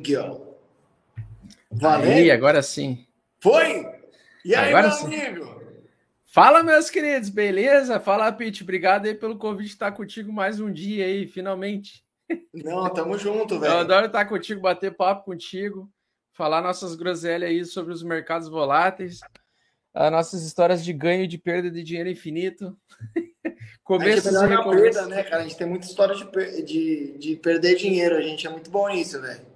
Aqui, ó. Valeu. Aí, agora sim. Foi? E aí, agora meu sim. amigo? Fala, meus queridos, beleza? Fala, Pete. Obrigado aí pelo convite de estar contigo mais um dia aí, finalmente. Não, tamo junto, velho. Eu adoro estar contigo, bater papo contigo, falar nossas groselhas aí sobre os mercados voláteis, as nossas histórias de ganho e de perda de dinheiro infinito. Começo a gente é perda, né, cara? A gente tem muita história de, de, de perder dinheiro. A gente é muito bom nisso, velho.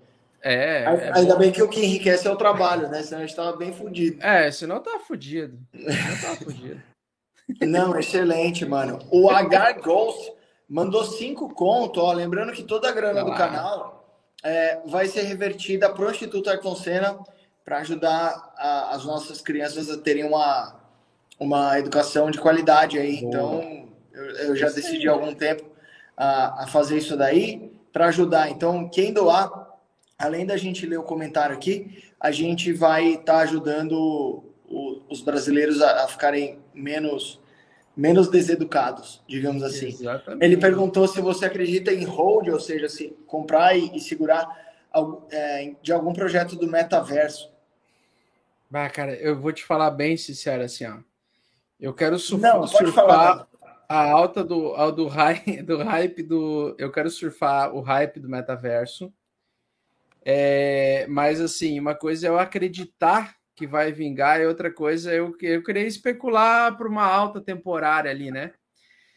É, é Ainda bom. bem que o que enriquece é o trabalho, né? Senão a gente tava bem fudido. É, senão tá fudido. Senão tá fudido. Não, excelente, mano. O H Ghost mandou cinco conto, ó. Lembrando que toda a grana do canal é, vai ser revertida para o Instituto Ayrton Senna para ajudar a, as nossas crianças a terem uma, uma educação de qualidade aí. Boa. Então, eu, eu já decidi há algum tempo a, a fazer isso daí para ajudar. Então, quem doar, além da gente ler o comentário aqui, a gente vai estar tá ajudando o, os brasileiros a, a, ficarem menos menos deseducados, digamos assim. Exatamente. Ele perguntou se você acredita em hold, ou seja, se comprar e, e segurar é, de algum projeto do metaverso. Bah, cara, eu vou te falar bem sincero assim, ó. Eu quero surfar, Não, surfar falar, a alta do, do, do hype do. Eu quero surfar o hype do metaverso. É, mas assim, uma coisa é eu acreditar que vai vingar, e outra coisa é eu, eu queria especular por uma alta temporária ali, né?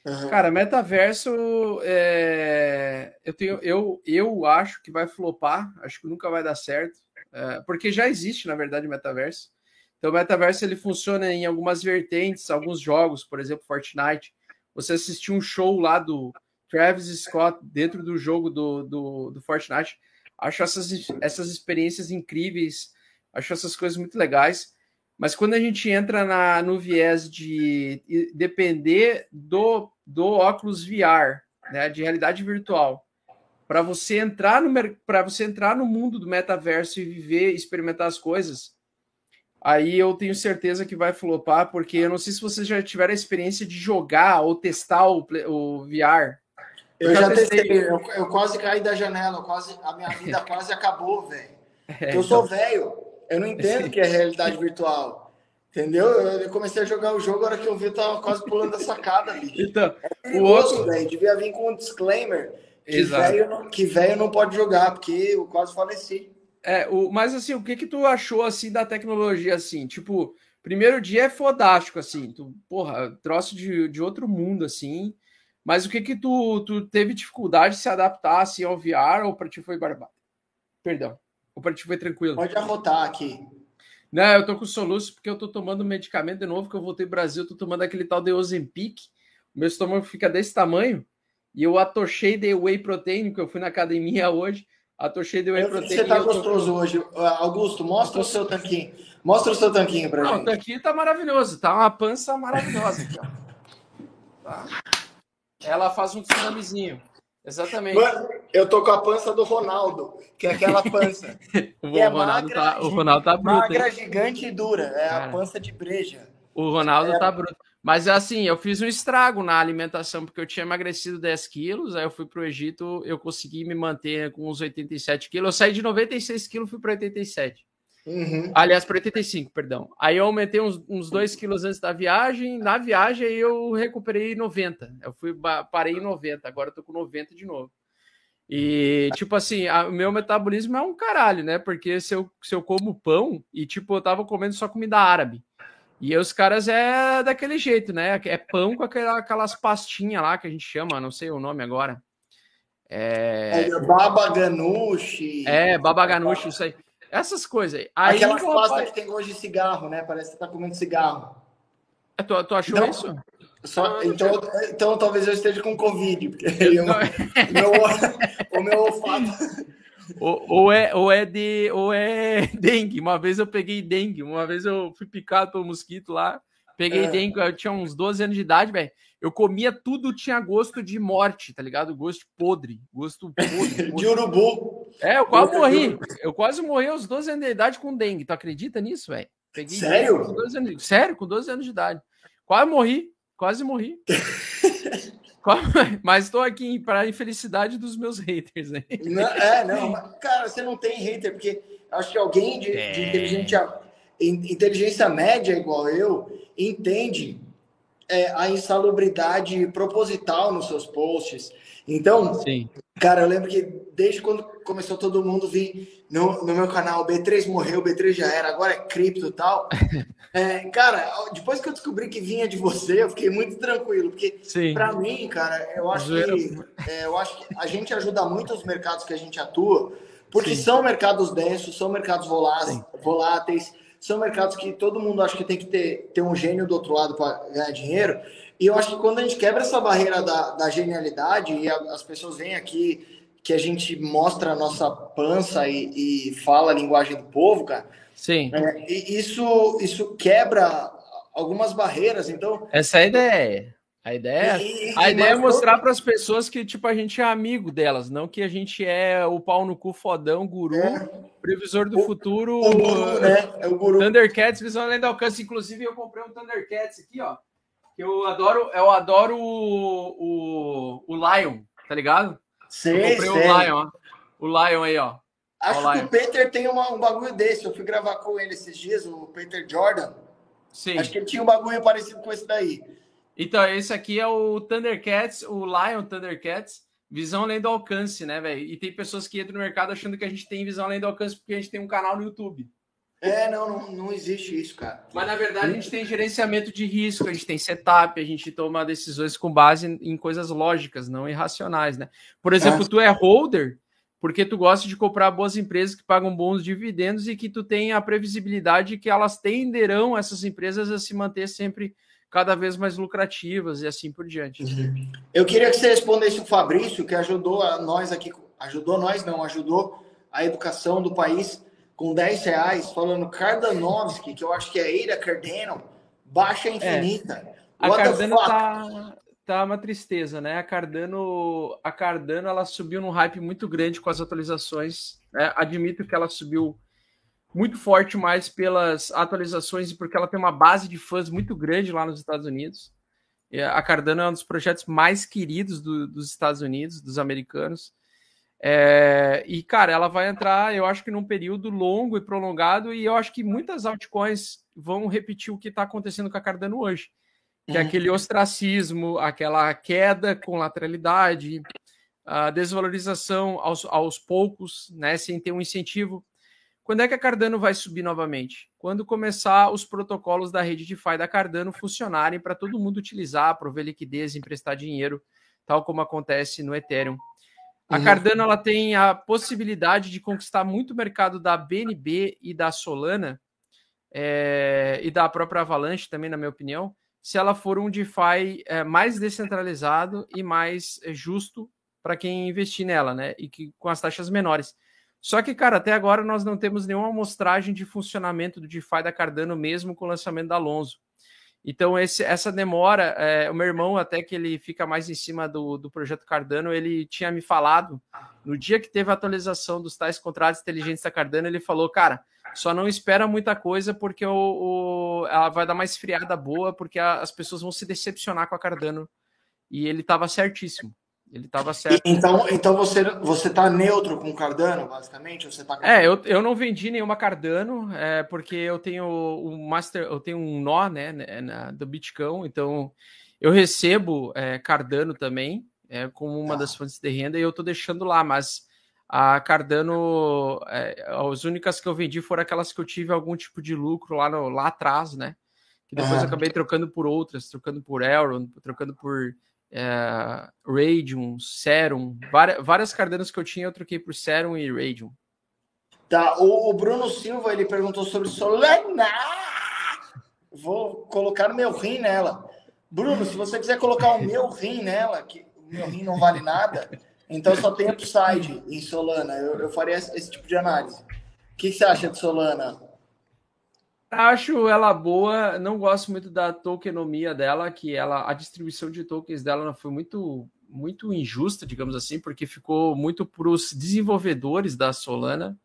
Uhum. Cara, metaverso, é, eu, tenho, eu, eu acho que vai flopar, acho que nunca vai dar certo, é, porque já existe, na verdade, metaverso. Então, o metaverso ele funciona em algumas vertentes, alguns jogos, por exemplo, Fortnite. Você assistiu um show lá do Travis Scott dentro do jogo do, do, do Fortnite. Acho essas, essas experiências incríveis, acho essas coisas muito legais. Mas quando a gente entra na, no viés de depender do, do óculos VR, né, de realidade virtual, para você entrar no para você entrar no mundo do metaverso e viver, experimentar as coisas, aí eu tenho certeza que vai flopar, porque eu não sei se vocês já tiveram a experiência de jogar ou testar o, o VR. Eu, eu já, já testei, testei. Eu, eu, quase caí da janela, quase a minha vida quase acabou, velho. É, eu sou então... velho, eu não entendo o que é realidade virtual. Entendeu? Eu comecei a jogar o jogo, a hora que eu vi, eu tava quase pulando a sacada, bicho. Então, é perigoso, o outro... velho. Devia vir com um disclaimer que velho não, que não pode jogar, porque eu quase faleci. É, o, mas assim, o que que tu achou assim da tecnologia assim? Tipo, primeiro dia é fodástico assim, tu, porra, troço de, de outro mundo assim. Mas o que que tu, tu teve dificuldade de se adaptar assim ao VR ou para ti foi barbado? Perdão. Ou para ti foi tranquilo? Pode arrotar aqui. Não, eu tô com soluço porque eu tô tomando medicamento de novo que eu voltei ao Brasil, tô tomando aquele tal de Ozempic. O meu estômago fica desse tamanho e eu atochei de whey protein, que eu fui na academia hoje, atochei de whey protein. Você tá gostoso tô... hoje. Augusto, mostra o seu tanquinho. Mostra o seu tanquinho pra Não, gente. O tanquinho tá maravilhoso, tá uma pança maravilhosa aqui, ó. Tá. Ela faz um tsunamizinho. Exatamente. Mano, eu tô com a pança do Ronaldo, que é aquela pança. o, é Ronaldo magra, tá, o Ronaldo tá bruto. Magra, hein? gigante e dura. É Cara, a pança de breja. O Ronaldo é. tá bruto. Mas assim, eu fiz um estrago na alimentação, porque eu tinha emagrecido 10 quilos, aí eu fui para o Egito, eu consegui me manter com uns 87 quilos. Eu saí de 96 quilos, fui para 87. Uhum. Aliás, para 85, perdão. Aí eu aumentei uns, uns 2 quilos antes da viagem. Na viagem eu recuperei 90. Eu fui parei em 90, agora eu tô com 90 de novo. E, tipo assim, o meu metabolismo é um caralho, né? Porque se eu, se eu como pão e, tipo, eu tava comendo só comida árabe. E os caras é daquele jeito, né? É pão com aquela, aquelas pastinhas lá que a gente chama, não sei o nome agora. É, é baba ganoush. É, baba ganoush, isso aí. Essas coisas aí. aí Aquelas pastas que tem gosto de cigarro, né? Parece que você tá comendo cigarro. É, tu, tu achou então, isso? Só, então, então talvez eu esteja com Covid, porque eu, meu, o meu olfato. Ou, ou, é, ou, é de, ou é dengue. Uma vez eu peguei dengue, uma vez eu fui picado pelo mosquito lá, peguei é. dengue, eu tinha uns 12 anos de idade, velho. Eu comia tudo, tinha gosto de morte, tá ligado? Gosto podre, gosto podre. de urubu. É, eu quase morri. Eu quase morri aos 12 anos de idade com dengue. Tu acredita nisso, velho? Sério? Com anos, sério, com 12 anos de idade. Quase morri, quase morri. Mas estou aqui para a infelicidade dos meus haters. Né? Não, é, não, cara, você não tem hater, porque acho que alguém de, é... de inteligência, inteligência média igual eu entende é, a insalubridade proposital nos seus posts. Então, Sim. Cara, eu lembro que desde quando começou todo mundo vir no, no meu canal, B3 morreu, B3 já era, agora é cripto e tal. É, cara, depois que eu descobri que vinha de você, eu fiquei muito tranquilo, porque para mim, cara, eu acho que é, eu acho que a gente ajuda muito os mercados que a gente atua, porque Sim. são mercados densos, são mercados voláteis, voláteis, são mercados que todo mundo acha que tem que ter, ter um gênio do outro lado para ganhar dinheiro. E eu acho que quando a gente quebra essa barreira da, da genialidade e a, as pessoas vêm aqui que a gente mostra a nossa pança e, e fala a linguagem do povo, cara. Sim. É, isso, isso quebra algumas barreiras, então. Essa é a ideia. A ideia, e, a ideia é mostrar para as pessoas que tipo a gente é amigo delas, não que a gente é o pau no cu fodão, guru, é. previsor do o, futuro, o guru, né? É o guru. Thundercats, visão além do alcance. Inclusive eu comprei um Thundercats aqui, ó. Eu adoro, eu adoro o, o, o Lion, tá ligado? Sei, eu comprei sei. o Lion, ó. O Lion aí, ó. Acho que o Peter tem uma, um bagulho desse. Eu fui gravar com ele esses dias, o Peter Jordan. Sim. Acho que ele tinha um bagulho parecido com esse daí. Então, esse aqui é o Thundercats, o Lion Thundercats, visão além do alcance, né, velho? E tem pessoas que entram no mercado achando que a gente tem visão além do alcance porque a gente tem um canal no YouTube. É, não, não, não existe isso, cara. Mas na verdade a gente tem gerenciamento de risco, a gente tem setup, a gente toma decisões com base em, coisas lógicas, não irracionais, né? Por exemplo, é. tu é holder porque tu gosta de comprar boas empresas que pagam bons dividendos e que tu tem a previsibilidade que elas tenderão essas empresas a se manter sempre cada vez mais lucrativas e assim por diante. Uhum. Eu queria que você respondesse o Fabrício, que ajudou a nós aqui, ajudou nós não, ajudou a educação do país com 10 reais, falando Cardanovski, que eu acho que é Eira Cardano, baixa infinita. É. A Cardano tá, tá uma tristeza, né? A Cardano, a Cardano ela subiu num hype muito grande com as atualizações. Né? Admito que ela subiu muito forte mais pelas atualizações e porque ela tem uma base de fãs muito grande lá nos Estados Unidos. A Cardano é um dos projetos mais queridos do, dos Estados Unidos, dos americanos. É, e, cara, ela vai entrar, eu acho que num período longo e prolongado, e eu acho que muitas altcoins vão repetir o que está acontecendo com a Cardano hoje, que é uhum. é aquele ostracismo, aquela queda com lateralidade, a desvalorização aos, aos poucos, né, sem ter um incentivo. Quando é que a Cardano vai subir novamente? Quando começar os protocolos da rede DeFi da Cardano funcionarem para todo mundo utilizar, prover liquidez, emprestar dinheiro, tal como acontece no Ethereum. A uhum. Cardano ela tem a possibilidade de conquistar muito mercado da BNB e da Solana é, e da própria Avalanche também, na minha opinião, se ela for um DeFi é, mais descentralizado e mais é, justo para quem investir nela, né? E que com as taxas menores. Só que, cara, até agora nós não temos nenhuma amostragem de funcionamento do DeFi da Cardano, mesmo com o lançamento da Alonso. Então, esse, essa demora, é, o meu irmão, até que ele fica mais em cima do, do projeto Cardano, ele tinha me falado, no dia que teve a atualização dos tais contratos inteligentes da Cardano, ele falou, cara, só não espera muita coisa porque o, o ela vai dar uma esfriada boa, porque a, as pessoas vão se decepcionar com a Cardano. E ele estava certíssimo. Ele estava certo. Então, então você você está neutro com Cardano, basicamente? Você tá É, eu, eu não vendi nenhuma Cardano, é, porque eu tenho o master, eu tenho um nó, né, né na, do Bitcoin, então eu recebo é, Cardano também, é, como uma ah. das fontes de renda, e eu estou deixando lá, mas a Cardano, é, as únicas que eu vendi foram aquelas que eu tive algum tipo de lucro lá, no, lá atrás, né? Que depois eu acabei trocando por outras, trocando por Elrond, trocando por é, Radium, Serum, várias, várias Cardanos que eu tinha, eu troquei por Serum e Radium. Tá, o, o Bruno Silva ele perguntou sobre Solana. Vou colocar o meu rim nela. Bruno, se você quiser colocar o meu rim nela, que o meu rim não vale nada, então só tem upside em Solana. Eu, eu faria esse, esse tipo de análise. O que, que você acha de Solana? Acho ela boa, não gosto muito da tokenomia dela, que ela a distribuição de tokens dela foi muito muito injusta, digamos assim, porque ficou muito para os desenvolvedores da Solana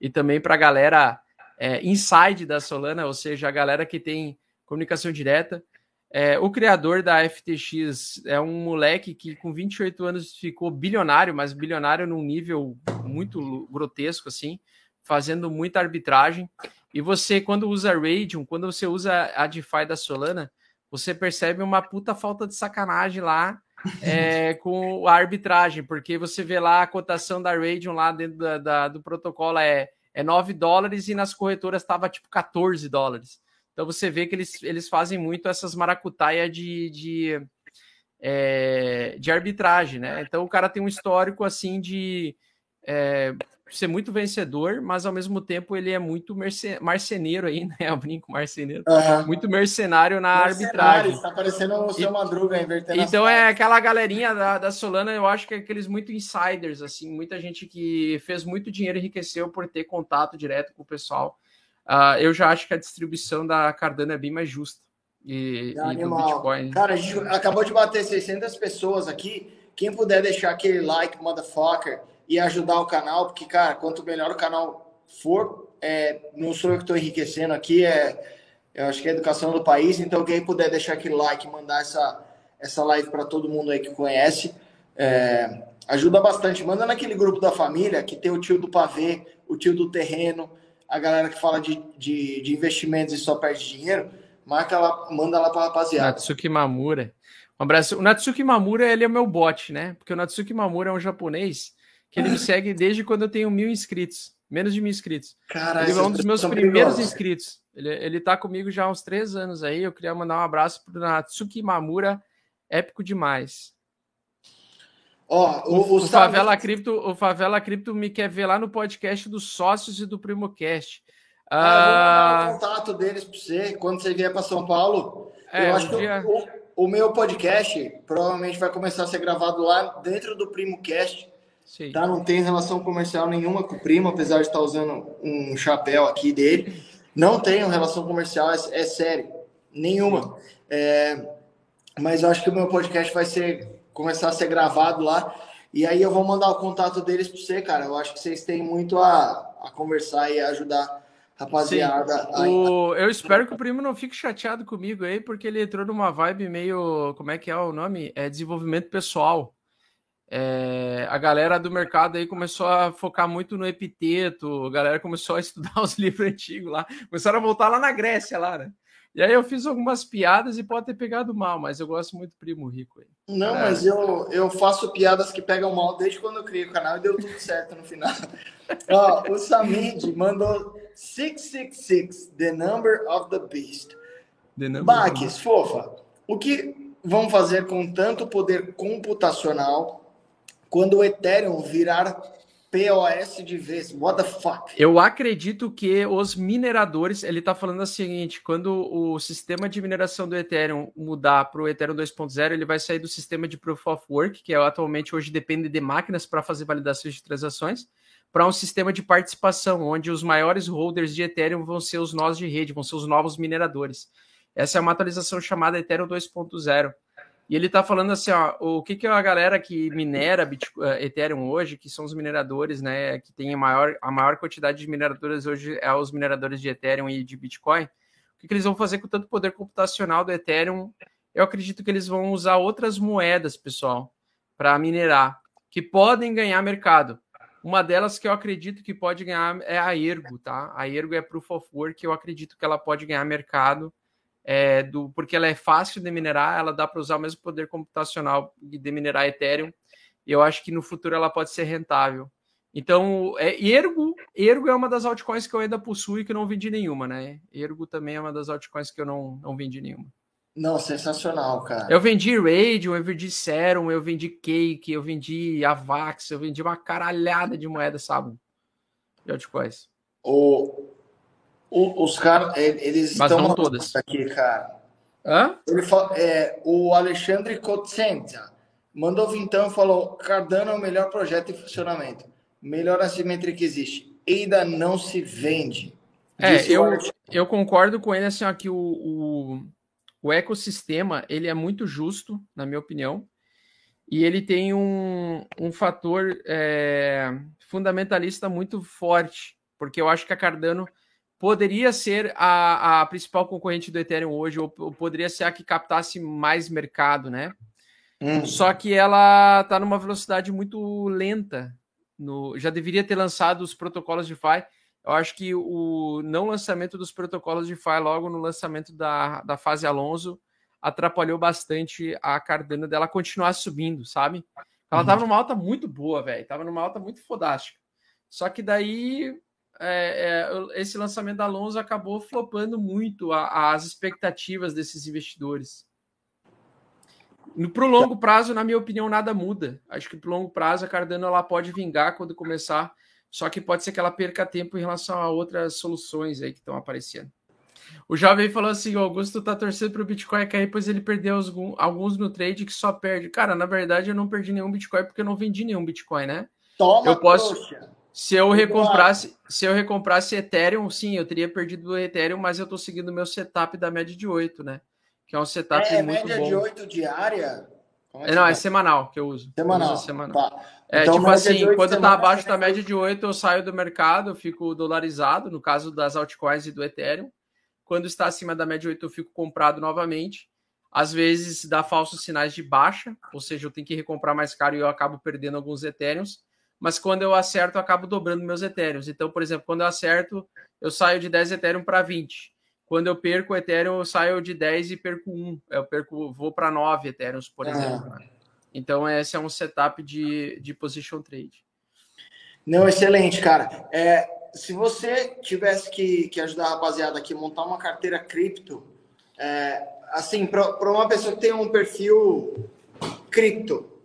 e também para a galera é, inside da Solana, ou seja, a galera que tem comunicação direta. É, o criador da FTX é um moleque que com 28 anos ficou bilionário, mas bilionário num nível muito grotesco, assim, fazendo muita arbitragem. E você, quando usa Radium, quando você usa a DeFi da Solana, você percebe uma puta falta de sacanagem lá é, com a arbitragem, porque você vê lá a cotação da Radium lá dentro da, da, do protocolo é, é 9 dólares e nas corretoras estava tipo 14 dólares. Então você vê que eles, eles fazem muito essas maracutaia de, de, é, de arbitragem, né? Então o cara tem um histórico assim de é, ser muito vencedor, mas ao mesmo tempo ele é muito merce, marceneiro aí, né? Eu brinco marceneiro. Uhum. Muito mercenário na mercenário, arbitragem. Tá parecendo o seu Madruga invertendo. Então é aquela galerinha da, da Solana, eu acho que é aqueles muito insiders, assim, muita gente que fez muito dinheiro e enriqueceu por ter contato direto com o pessoal. Uh, eu já acho que a distribuição da Cardano é bem mais justa. E, é e do Bitcoin. Cara, a gente acabou de bater 600 pessoas aqui. Quem puder deixar aquele like, motherfucker, e ajudar o canal, porque, cara, quanto melhor o canal for, é, não sou eu que estou enriquecendo aqui, é, eu acho que é a educação do país. Então, quem puder deixar aquele like, mandar essa, essa live para todo mundo aí que conhece, é, ajuda bastante. Manda naquele grupo da família que tem o tio do pavê, o tio do terreno a galera que fala de, de, de investimentos e só perde dinheiro, marca lá, manda lá para rapaziada. Natsuki Mamura. Um abraço. O Natsuki Mamura, ele é meu bot, né? Porque o Natsuki Mamura é um japonês que ele me segue desde quando eu tenho mil inscritos. Menos de mil inscritos. Cara, ele é um dos meus primeiros inscritos. Ele, ele tá comigo já há uns três anos aí. Eu queria mandar um abraço pro Natsuki Mamura. Épico demais. Ó, o, o, o Favela Cripto, o Favela Cripto me quer ver lá no podcast dos sócios e do PrimoCast. Ah, ah, vou mandar o contato deles para você quando você vier para São Paulo. É, eu acho um dia... que o, o, meu podcast provavelmente vai começar a ser gravado lá dentro do PrimoCast. Sim. Tá? Não tem relação comercial nenhuma com o Primo, apesar de estar usando um chapéu aqui dele. Não tenho relação comercial, é, é sério. Nenhuma. É, mas eu acho que o meu podcast vai ser começar a ser gravado lá. E aí eu vou mandar o contato deles para você, cara. Eu acho que vocês têm muito a, a conversar e ajudar rapaziada. O... Eu espero que o primo não fique chateado comigo aí, porque ele entrou numa vibe meio. Como é que é o nome? É desenvolvimento pessoal. É... a galera do mercado aí começou a focar muito no epiteto, a galera começou a estudar os livros antigos lá, começaram a voltar lá na Grécia, lá, né? E aí eu fiz algumas piadas e pode ter pegado mal, mas eu gosto muito do Primo Rico aí. Não, mas eu, eu faço piadas que pegam mal desde quando eu criei o canal e deu tudo certo no final. Ó, o Samid mandou 666, The Number of the Beast. Baques, fofa, o que vão fazer com tanto poder computacional quando o Ethereum virar POS de vez. What the fuck? Eu acredito que os mineradores, ele está falando o seguinte: quando o sistema de mineração do Ethereum mudar para o Ethereum 2.0, ele vai sair do sistema de Proof of Work, que é, atualmente hoje depende de máquinas para fazer validações de transações, para um sistema de participação, onde os maiores holders de Ethereum vão ser os nós de rede, vão ser os novos mineradores. Essa é uma atualização chamada Ethereum 2.0. E ele está falando assim, ó, o que, que a galera que minera Bitcoin, eh, Ethereum hoje, que são os mineradores, né, que tem a maior, a maior quantidade de mineradores hoje é os mineradores de Ethereum e de Bitcoin. O que, que eles vão fazer com tanto poder computacional do Ethereum? Eu acredito que eles vão usar outras moedas, pessoal, para minerar, que podem ganhar mercado. Uma delas que eu acredito que pode ganhar é a Ergo, tá? A Ergo é Proof of Work, eu acredito que ela pode ganhar mercado é, do, porque ela é fácil de minerar, ela dá para usar o mesmo poder computacional de minerar Ethereum, e eu acho que no futuro ela pode ser rentável. Então, é, Ergo, Ergo é uma das altcoins que eu ainda possuo e que não vendi nenhuma, né? Ergo também é uma das altcoins que eu não, não vendi nenhuma. Não, sensacional, cara. Eu vendi Radium, eu vendi Serum, eu vendi Cake, eu vendi Avax, eu vendi uma caralhada de moeda, sabe? De altcoins. O, o, os caras, eles Mas estão todas. aqui, cara. Hã? Ele fala, é, o Alexandre Cotzenta mandou vintão e falou: Cardano é o melhor projeto em funcionamento. Melhor assimetria que existe. Ainda não se vende. É, eu, eu concordo com ele assim, ó, que o, o, o ecossistema ele é muito justo, na minha opinião, e ele tem um, um fator é, fundamentalista muito forte, porque eu acho que a Cardano poderia ser a, a principal concorrente do Ethereum hoje, ou, ou poderia ser a que captasse mais mercado, né? Hum. Só que ela está numa velocidade muito lenta. No, já deveria ter lançado os protocolos de FI. Eu acho que o não lançamento dos protocolos de FI logo no lançamento da, da fase Alonso atrapalhou bastante a Cardano dela continuar subindo, sabe? Ela estava uhum. numa alta muito boa, velho. Tava numa alta muito fodástica. Só que daí é, é, esse lançamento da Alonso acabou flopando muito a, as expectativas desses investidores. Para o longo prazo, na minha opinião, nada muda. Acho que para o longo prazo a Cardano ela pode vingar quando começar, só que pode ser que ela perca tempo em relação a outras soluções aí que estão aparecendo. O jovem falou assim: o Augusto tá torcendo para o Bitcoin cair, pois ele perdeu alguns no trade que só perde. Cara, na verdade, eu não perdi nenhum Bitcoin porque eu não vendi nenhum Bitcoin, né? Toma, eu posso. Se eu recomprasse, se eu recomprasse Ethereum, sim, eu teria perdido o Ethereum, mas eu estou seguindo o meu setup da média de 8, né? Que é um setup é, muito média bom. de 8 diária? É, não, é semanal que eu uso. Semanal. Eu uso semanal. Tá. É então, tipo assim, quando está abaixo da média de 8, eu saio do mercado, eu fico dolarizado, no caso das altcoins e do Ethereum. Quando está acima da média de 8, eu fico comprado novamente. Às vezes dá falsos sinais de baixa, ou seja, eu tenho que recomprar mais caro e eu acabo perdendo alguns Ethereums mas quando eu acerto, eu acabo dobrando meus Ethereums. Então, por exemplo, quando eu acerto, eu saio de 10 Ethereum para 20. Quando eu perco o Ethereum, eu saio de 10 e perco 1. Eu perco, vou para 9 Ethereums, por exemplo. Ah. Então, esse é um setup de, de position trade. Não, excelente, cara. É, se você tivesse que, que ajudar a rapaziada aqui a montar uma carteira cripto, é, assim, para uma pessoa que tem um perfil cripto,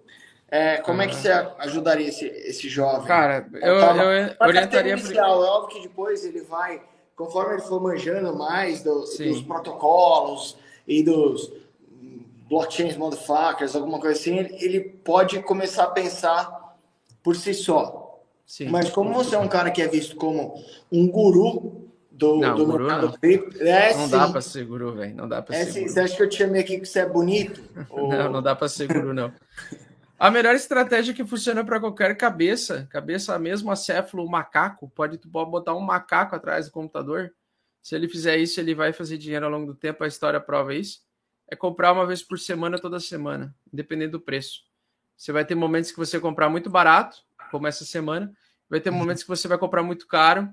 é, como é que você ajudaria esse, esse jovem? Cara, eu, eu orientaria... Inicial, é óbvio que depois ele vai, conforme ele for manjando mais do, dos protocolos e dos blockchains motherfuckers, alguma coisa assim, ele pode começar a pensar por si só. Sim. Mas como você é um cara que é visto como um guru do, não, do guru mercado cripto, é, não dá para ser guru, velho. Não dá para é, ser. Sim. Você acha que eu te chamei aqui que você é bonito? Ou... não, não dá para ser guru, não. A melhor estratégia que funciona para qualquer cabeça, cabeça mesmo acéfalo, macaco, pode tu pode botar um macaco atrás do computador. Se ele fizer isso, ele vai fazer dinheiro ao longo do tempo, a história prova isso. É comprar uma vez por semana, toda semana, independente do preço. Você vai ter momentos que você comprar muito barato, como essa semana, vai ter momentos que você vai comprar muito caro.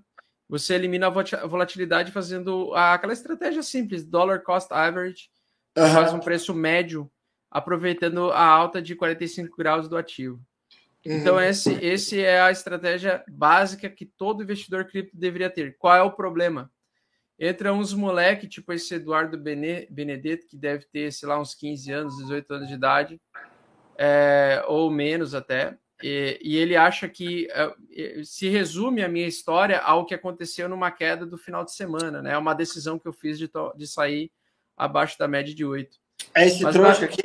Você elimina a volatilidade fazendo aquela estratégia simples, dollar cost average, uhum. faz um preço médio aproveitando a alta de 45 graus do ativo. Então, uhum. esse, esse é a estratégia básica que todo investidor cripto deveria ter. Qual é o problema? Entra uns moleque, tipo esse Eduardo Benedetto, que deve ter, sei lá, uns 15 anos, 18 anos de idade, é, ou menos até, e, e ele acha que é, se resume a minha história ao que aconteceu numa queda do final de semana, né? É uma decisão que eu fiz de, de sair abaixo da média de 8. É esse Mas, trouxa aqui?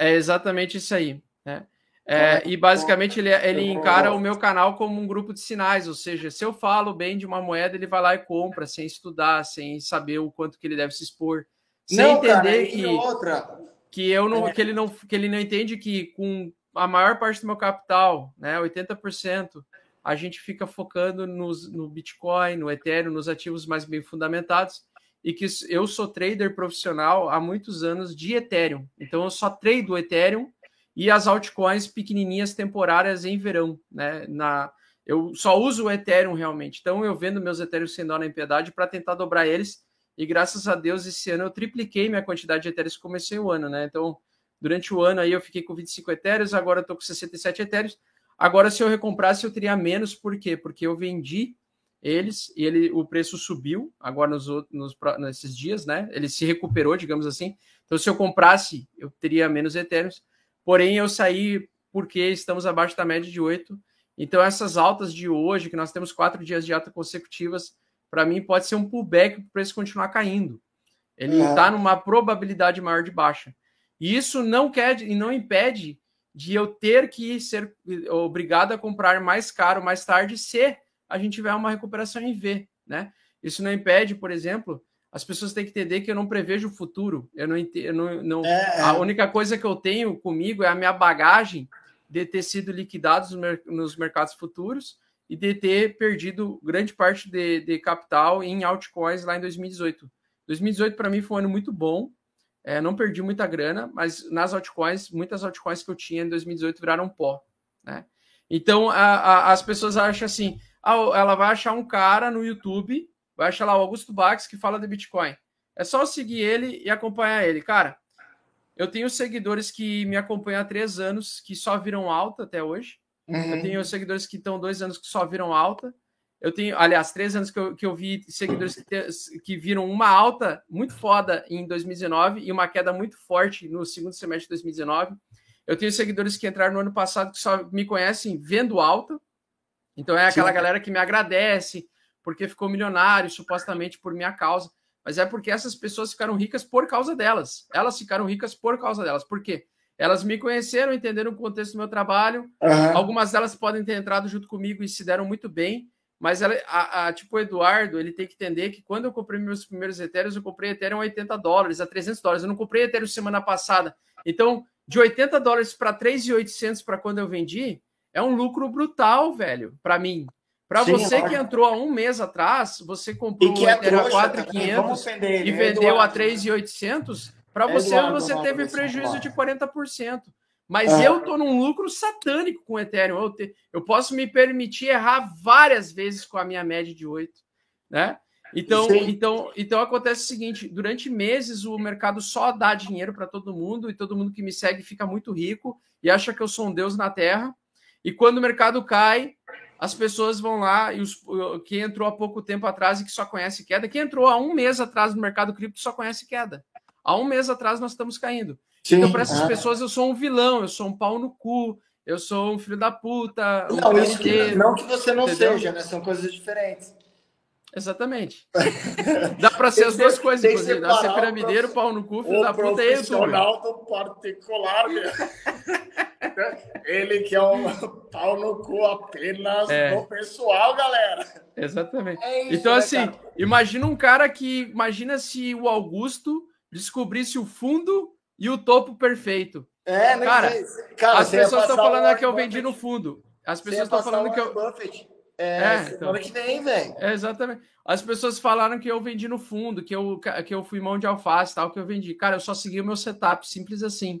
É exatamente isso aí. Né? É, e basicamente ele, ele encara o meu canal como um grupo de sinais, ou seja, se eu falo bem de uma moeda, ele vai lá e compra, sem estudar, sem saber o quanto que ele deve se expor, sem não, entender cara, que, outra. que eu não, é. que ele não que ele não entende que com a maior parte do meu capital, né, 80%, a gente fica focando nos, no Bitcoin, no Ethereum, nos ativos mais bem fundamentados e que eu sou trader profissional há muitos anos de Ethereum. Então eu só trado Ethereum e as altcoins pequenininhas temporárias em verão, né? Na eu só uso o Ethereum realmente. Então eu vendo meus Ethereum sem dó na impiedade para tentar dobrar eles. E graças a Deus esse ano eu tripliquei minha quantidade de Ethereum que comecei o ano, né? Então durante o ano aí eu fiquei com 25 Ethereum, agora eu tô com 67 Ethereum. Agora se eu recomprasse eu teria menos, por quê? Porque eu vendi eles e ele, o preço subiu agora nos, nos nesses dias, né? Ele se recuperou, digamos assim. Então, se eu comprasse, eu teria menos Ethereums. Porém, eu saí porque estamos abaixo da média de 8. Então, essas altas de hoje, que nós temos quatro dias de alta consecutivas, para mim pode ser um pullback para o preço continuar caindo. Ele está é. numa probabilidade maior de baixa. E isso não quer e não impede de eu ter que ser obrigado a comprar mais caro mais tarde se a gente tiver uma recuperação em V, né? Isso não impede, por exemplo, as pessoas têm que entender que eu não prevejo o futuro. Eu não, eu não, não é, é. a única coisa que eu tenho comigo é a minha bagagem de ter sido liquidados nos mercados futuros e de ter perdido grande parte de, de capital em altcoins lá em 2018. 2018 para mim foi um ano muito bom, é, não perdi muita grana, mas nas altcoins, muitas altcoins que eu tinha em 2018 viraram pó. Né? Então a, a, as pessoas acham assim: ela vai achar um cara no YouTube, vai achar lá o Augusto Bax que fala de Bitcoin. É só seguir ele e acompanhar ele. Cara, eu tenho seguidores que me acompanham há três anos, que só viram alta até hoje. Uhum. Eu tenho seguidores que estão dois anos que só viram alta. Eu tenho, aliás, três anos que eu, que eu vi seguidores que, te, que viram uma alta muito foda em 2019 e uma queda muito forte no segundo semestre de 2019. Eu tenho seguidores que entraram no ano passado que só me conhecem vendo alta. Então é aquela Sim. galera que me agradece porque ficou milionário, supostamente por minha causa. Mas é porque essas pessoas ficaram ricas por causa delas. Elas ficaram ricas por causa delas. Por quê? Elas me conheceram, entenderam o contexto do meu trabalho. Uhum. Algumas delas podem ter entrado junto comigo e se deram muito bem. Mas ela, a, a, tipo o Eduardo, ele tem que entender que quando eu comprei meus primeiros Ethereum, eu comprei Ethereum a 80 dólares, a 300 dólares. Eu não comprei Ethereum semana passada. Então, de 80 dólares para 3,800 para quando eu vendi, é um lucro brutal, velho, para mim. Para você que entrou há um mês atrás, você comprou o Ethereum a 4,500 e né? vendeu Eduardo. a 3,800, para você Eduardo, você teve prejuízo de 40%. Mas é. eu tô num lucro satânico com o Ethereum. Eu, te, eu posso me permitir errar várias vezes com a minha média de 8, né? Então, então, então acontece o seguinte: durante meses o mercado só dá dinheiro para todo mundo e todo mundo que me segue fica muito rico e acha que eu sou um deus na terra. E quando o mercado cai, as pessoas vão lá e os quem entrou há pouco tempo atrás e que só conhece queda, quem entrou há um mês atrás no mercado cripto só conhece queda. Há um mês atrás nós estamos caindo. Sim, então, para essas é. pessoas, eu sou um vilão, eu sou um pau no cu, eu sou um filho da puta. Um não, isso que, não que você não entendeu? seja, né? São coisas diferentes. Exatamente. Dá para ser as duas coisas, inclusive. Dá ser piramideiro, pau no cu, filho da puta e profissional do particular, meu. Ele que é um pau no cu apenas é. no pessoal, galera. Exatamente. É isso, então, né, assim, cara? imagina um cara que. Imagina se o Augusto descobrisse o fundo e o topo perfeito. É, cara, cara as pessoas estão falando que eu vendi no fundo. As pessoas estão falando que eu. Buffett. É, é semana então, que vem, velho. É, exatamente. As pessoas falaram que eu vendi no fundo, que eu, que eu fui mão de alface tal, que eu vendi. Cara, eu só segui o meu setup, simples assim.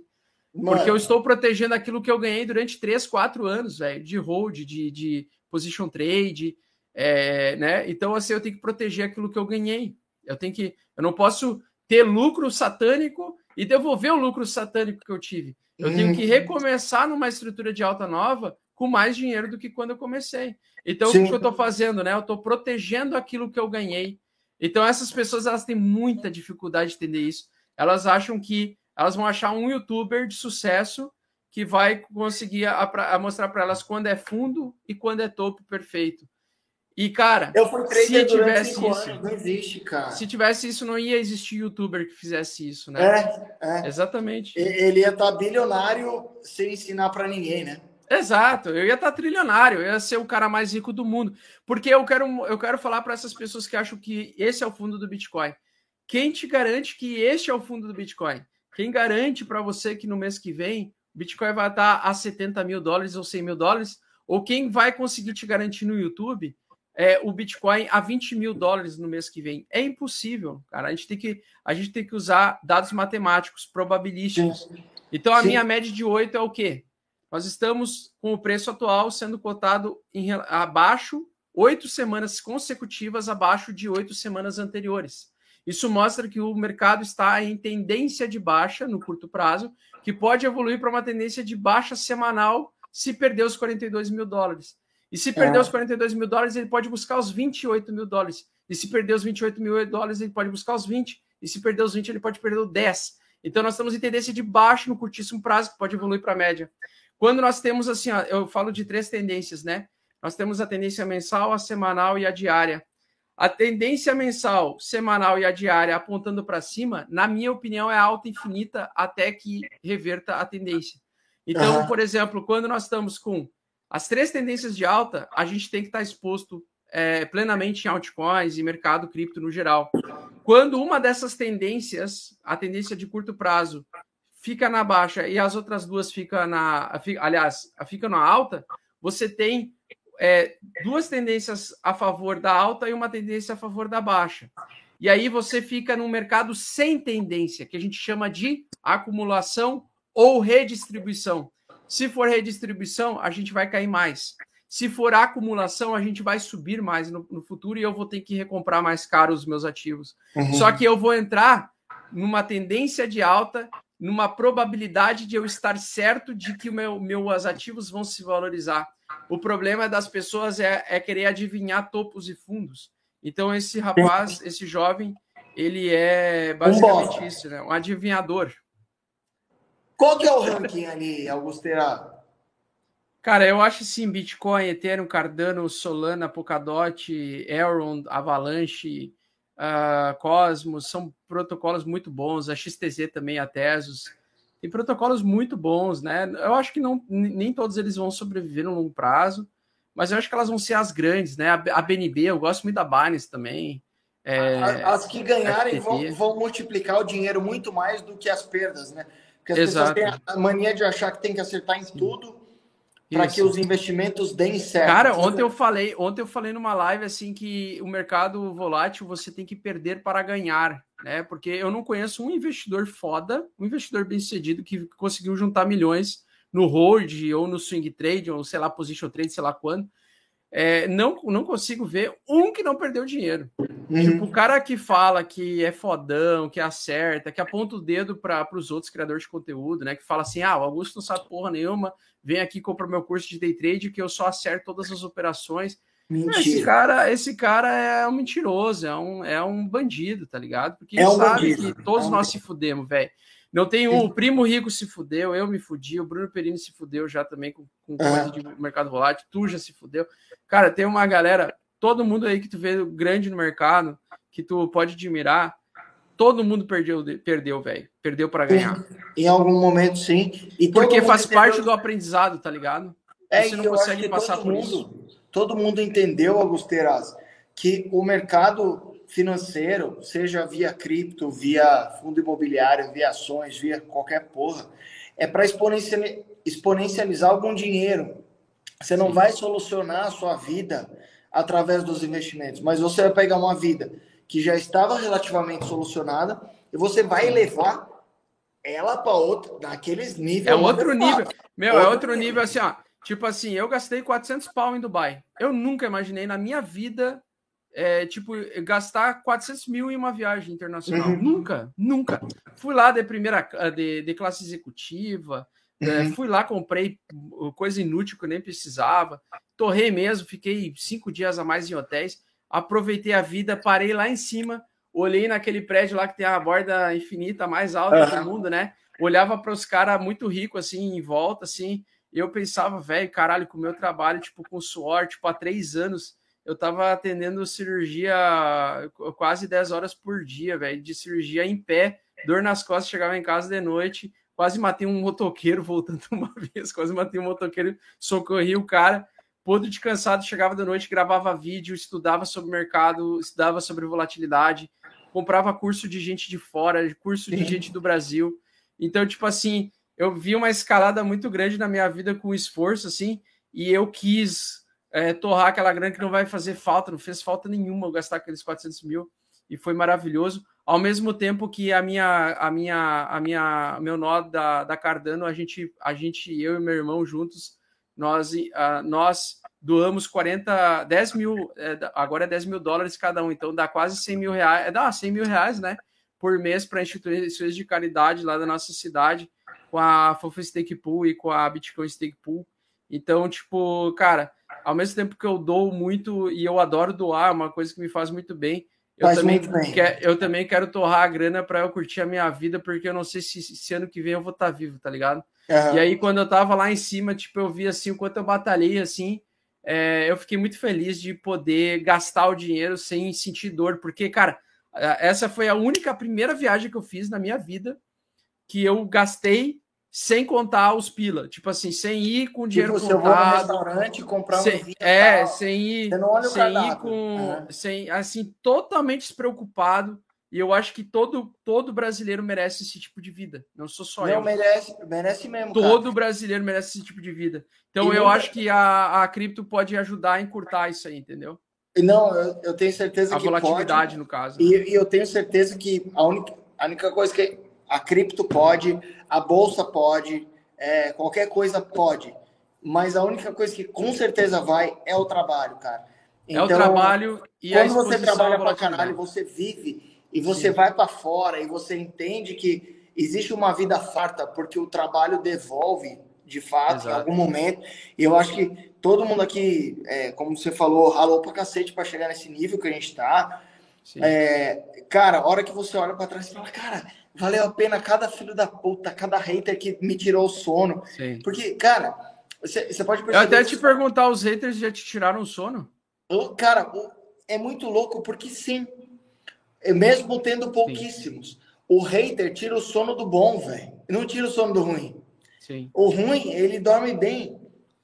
Mano. Porque eu estou protegendo aquilo que eu ganhei durante 3, 4 anos, velho, de hold, de, de position trade, é, né? Então, assim, eu tenho que proteger aquilo que eu ganhei. Eu tenho que. Eu não posso ter lucro satânico e devolver o lucro satânico que eu tive. Eu tenho que uhum. recomeçar numa estrutura de alta nova com mais dinheiro do que quando eu comecei. Então, Sim. o que eu estou fazendo, né? Eu estou protegendo aquilo que eu ganhei. Então, essas pessoas elas têm muita dificuldade de entender isso. Elas acham que elas vão achar um youtuber de sucesso que vai conseguir a, a mostrar para elas quando é fundo e quando é topo perfeito. E, cara, eu fui se tivesse isso, anos, não existe, cara. Se tivesse isso, não ia existir youtuber que fizesse isso, né? É, é. Exatamente. Ele ia estar tá bilionário sem ensinar para ninguém, né? Exato, eu ia estar tá trilionário, eu ia ser o cara mais rico do mundo. Porque eu quero, eu quero falar para essas pessoas que acham que esse é o fundo do Bitcoin. Quem te garante que este é o fundo do Bitcoin? Quem garante para você que no mês que vem o Bitcoin vai estar a 70 mil dólares ou 100 mil dólares? Ou quem vai conseguir te garantir no YouTube é, o Bitcoin a 20 mil dólares no mês que vem? É impossível, cara. A gente tem que, a gente tem que usar dados matemáticos, probabilísticos. Então a Sim. minha média de 8 é o quê? Nós estamos com o preço atual sendo cotado em, abaixo, oito semanas consecutivas abaixo de oito semanas anteriores. Isso mostra que o mercado está em tendência de baixa no curto prazo, que pode evoluir para uma tendência de baixa semanal se perder os 42 mil dólares. E se perder é. os 42 mil dólares, ele pode buscar os 28 mil dólares. E se perder os 28 mil dólares, ele pode buscar os 20. E se perder os 20, ele pode perder os 10. Então, nós estamos em tendência de baixo no curtíssimo prazo, que pode evoluir para a média. Quando nós temos, assim, ó, eu falo de três tendências, né? Nós temos a tendência mensal, a semanal e a diária. A tendência mensal, semanal e a diária apontando para cima, na minha opinião, é alta infinita até que reverta a tendência. Então, uhum. por exemplo, quando nós estamos com as três tendências de alta, a gente tem que estar exposto é, plenamente em altcoins e mercado cripto no geral. Quando uma dessas tendências, a tendência de curto prazo, fica na baixa e as outras duas ficam na. Aliás, fica na alta, você tem é, duas tendências a favor da alta e uma tendência a favor da baixa. E aí você fica num mercado sem tendência, que a gente chama de acumulação ou redistribuição. Se for redistribuição, a gente vai cair mais. Se for acumulação, a gente vai subir mais no, no futuro e eu vou ter que recomprar mais caro os meus ativos. Uhum. Só que eu vou entrar numa tendência de alta, numa probabilidade de eu estar certo de que o meu, meus ativos vão se valorizar. O problema das pessoas é, é querer adivinhar topos e fundos. Então, esse rapaz, esse jovem, ele é basicamente um isso, né? Um adivinhador. Qual que é o ranking ali, Augusteira? Cara, eu acho assim, Bitcoin, Ethereum, Cardano, Solana, Polkadot, Elrond, Avalanche, uh, Cosmos, são protocolos muito bons. A XTZ também, a Tesos. Tem protocolos muito bons, né? Eu acho que não, nem todos eles vão sobreviver no longo prazo, mas eu acho que elas vão ser as grandes, né? A BNB, eu gosto muito da Binance também. É, as que ganharem vão, vão, multiplicar o dinheiro muito mais do que as perdas, né? Porque as Exato. pessoas têm a mania de achar que tem que acertar em Sim. tudo para que os investimentos deem certo. Cara, ontem eu falei, ontem eu falei numa live assim que o mercado volátil você tem que perder para ganhar, né? Porque eu não conheço um investidor foda, um investidor bem-sucedido que conseguiu juntar milhões no hold ou no swing trade ou sei lá position trade, sei lá quando. É, não, não consigo ver um que não perdeu dinheiro. Uhum. Tipo, o cara que fala que é fodão, que acerta, que aponta o dedo para os outros criadores de conteúdo, né? Que fala assim: ah, o Augusto não sabe porra nenhuma, vem aqui comprar meu curso de day trade que eu só acerto todas as operações. Mentira. Esse cara, esse cara é um mentiroso, é um, é um bandido, tá ligado? Porque é um sabe bandido. que todos é um... nós se fudemos, velho. Não tem um, o Primo Rico se fudeu, eu me fudi, o Bruno Perini se fudeu já também com, com coisa de mercado volátil, tu já se fudeu. Cara, tem uma galera, todo mundo aí que tu vê grande no mercado, que tu pode admirar, todo mundo perdeu, perdeu, velho. Perdeu para ganhar. Em, algum momento, sim. E Porque faz entendeu... parte do aprendizado, tá ligado? É, Você não consegue passar por mundo, isso. Todo mundo entendeu, Augusteras, que o mercado financeiro, seja via cripto, via fundo imobiliário, via ações, via qualquer porra, é para exponencializar algum dinheiro. Você não Sim. vai solucionar a sua vida através dos investimentos, mas você vai pegar uma vida que já estava relativamente solucionada e você vai levar ela para outro, daqueles níveis. É outro nível. Meu, outro é outro nível. nível assim, ó. Tipo assim, eu gastei 400 pau em Dubai. Eu nunca imaginei na minha vida é, tipo, gastar 400 mil em uma viagem internacional. Uhum. Nunca, nunca. Fui lá de primeira, de, de classe executiva, é, uhum. é, fui lá, comprei coisa inútil que eu nem precisava, torrei mesmo, fiquei cinco dias a mais em hotéis, aproveitei a vida, parei lá em cima, olhei naquele prédio lá que tem a borda infinita mais alta uhum. do mundo, né? Olhava para os caras muito ricos, assim, em volta, assim, eu pensava, velho, caralho, com o meu trabalho, tipo, com suor, tipo, há três anos eu tava atendendo cirurgia quase 10 horas por dia, velho, de cirurgia em pé, dor nas costas, chegava em casa de noite, quase matei um motoqueiro voltando uma vez, quase matei um motoqueiro, socorri o cara, podre de cansado, chegava da noite, gravava vídeo, estudava sobre mercado, estudava sobre volatilidade, comprava curso de gente de fora, curso de gente do Brasil. Então, tipo assim, eu vi uma escalada muito grande na minha vida com esforço, assim, e eu quis é, torrar aquela grana que não vai fazer falta, não fez falta nenhuma gastar aqueles 400 mil e foi maravilhoso. Ao mesmo tempo que a minha, a minha, a minha, meu nó da, da Cardano, a gente, a gente, eu e meu irmão juntos, nós, uh, nós doamos 40, 10 mil, é, agora é 10 mil dólares cada um, então dá quase 100 mil reais, é, dá 100 mil reais, né, por mês para instituições de caridade lá da nossa cidade, com a Fofa Stake Pool e com a Bitcoin Stake Pool. Então, tipo, cara, ao mesmo tempo que eu dou muito e eu adoro doar, é uma coisa que me faz muito bem. Eu faz também, bem. Quer, eu também quero torrar a grana para eu curtir a minha vida, porque eu não sei se, se ano que vem eu vou estar tá vivo, tá ligado? Uhum. E aí, quando eu tava lá em cima, tipo, eu vi assim o quanto eu batalhei, assim, é, eu fiquei muito feliz de poder gastar o dinheiro sem sentir dor, porque, cara, essa foi a única primeira viagem que eu fiz na minha vida que eu gastei sem contar os pila, tipo assim, sem ir com dinheiro tipo, contado. Vai no restaurante comprar um sem, É, sem ir, sem ir com, é. sem assim totalmente despreocupado E eu acho que todo, todo brasileiro merece esse tipo de vida. Não sou só não, eu. merece, merece mesmo. Todo cara. brasileiro merece esse tipo de vida. Então e eu acho que a, a cripto pode ajudar a encurtar isso aí, entendeu? Não, eu, eu tenho certeza a que. A volatilidade, pode, no caso. E, e, eu tenho certeza que a única, a única coisa que a cripto pode, a bolsa pode, é, qualquer coisa pode. Mas a única coisa que com certeza vai é o trabalho, cara. Então, é o então, trabalho e quando você trabalha pra caralho, você vive e você Sim. vai para fora e você entende que existe uma vida farta porque o trabalho devolve de fato Exato. em algum momento. E eu acho que todo mundo aqui, é, como você falou, ralou pra cacete para chegar nesse nível que a gente tá. É, cara, a hora que você olha para trás e fala, cara, valeu a pena cada filho da puta, cada hater que me tirou o sono. Sim. Porque, cara, você, você pode perceber. Eu até te perguntar, os haters já te tiraram o sono? Cara, é muito louco porque sim. Mesmo tendo pouquíssimos. Sim. O hater tira o sono do bom, velho. Não tira o sono do ruim. Sim. O ruim, ele dorme bem.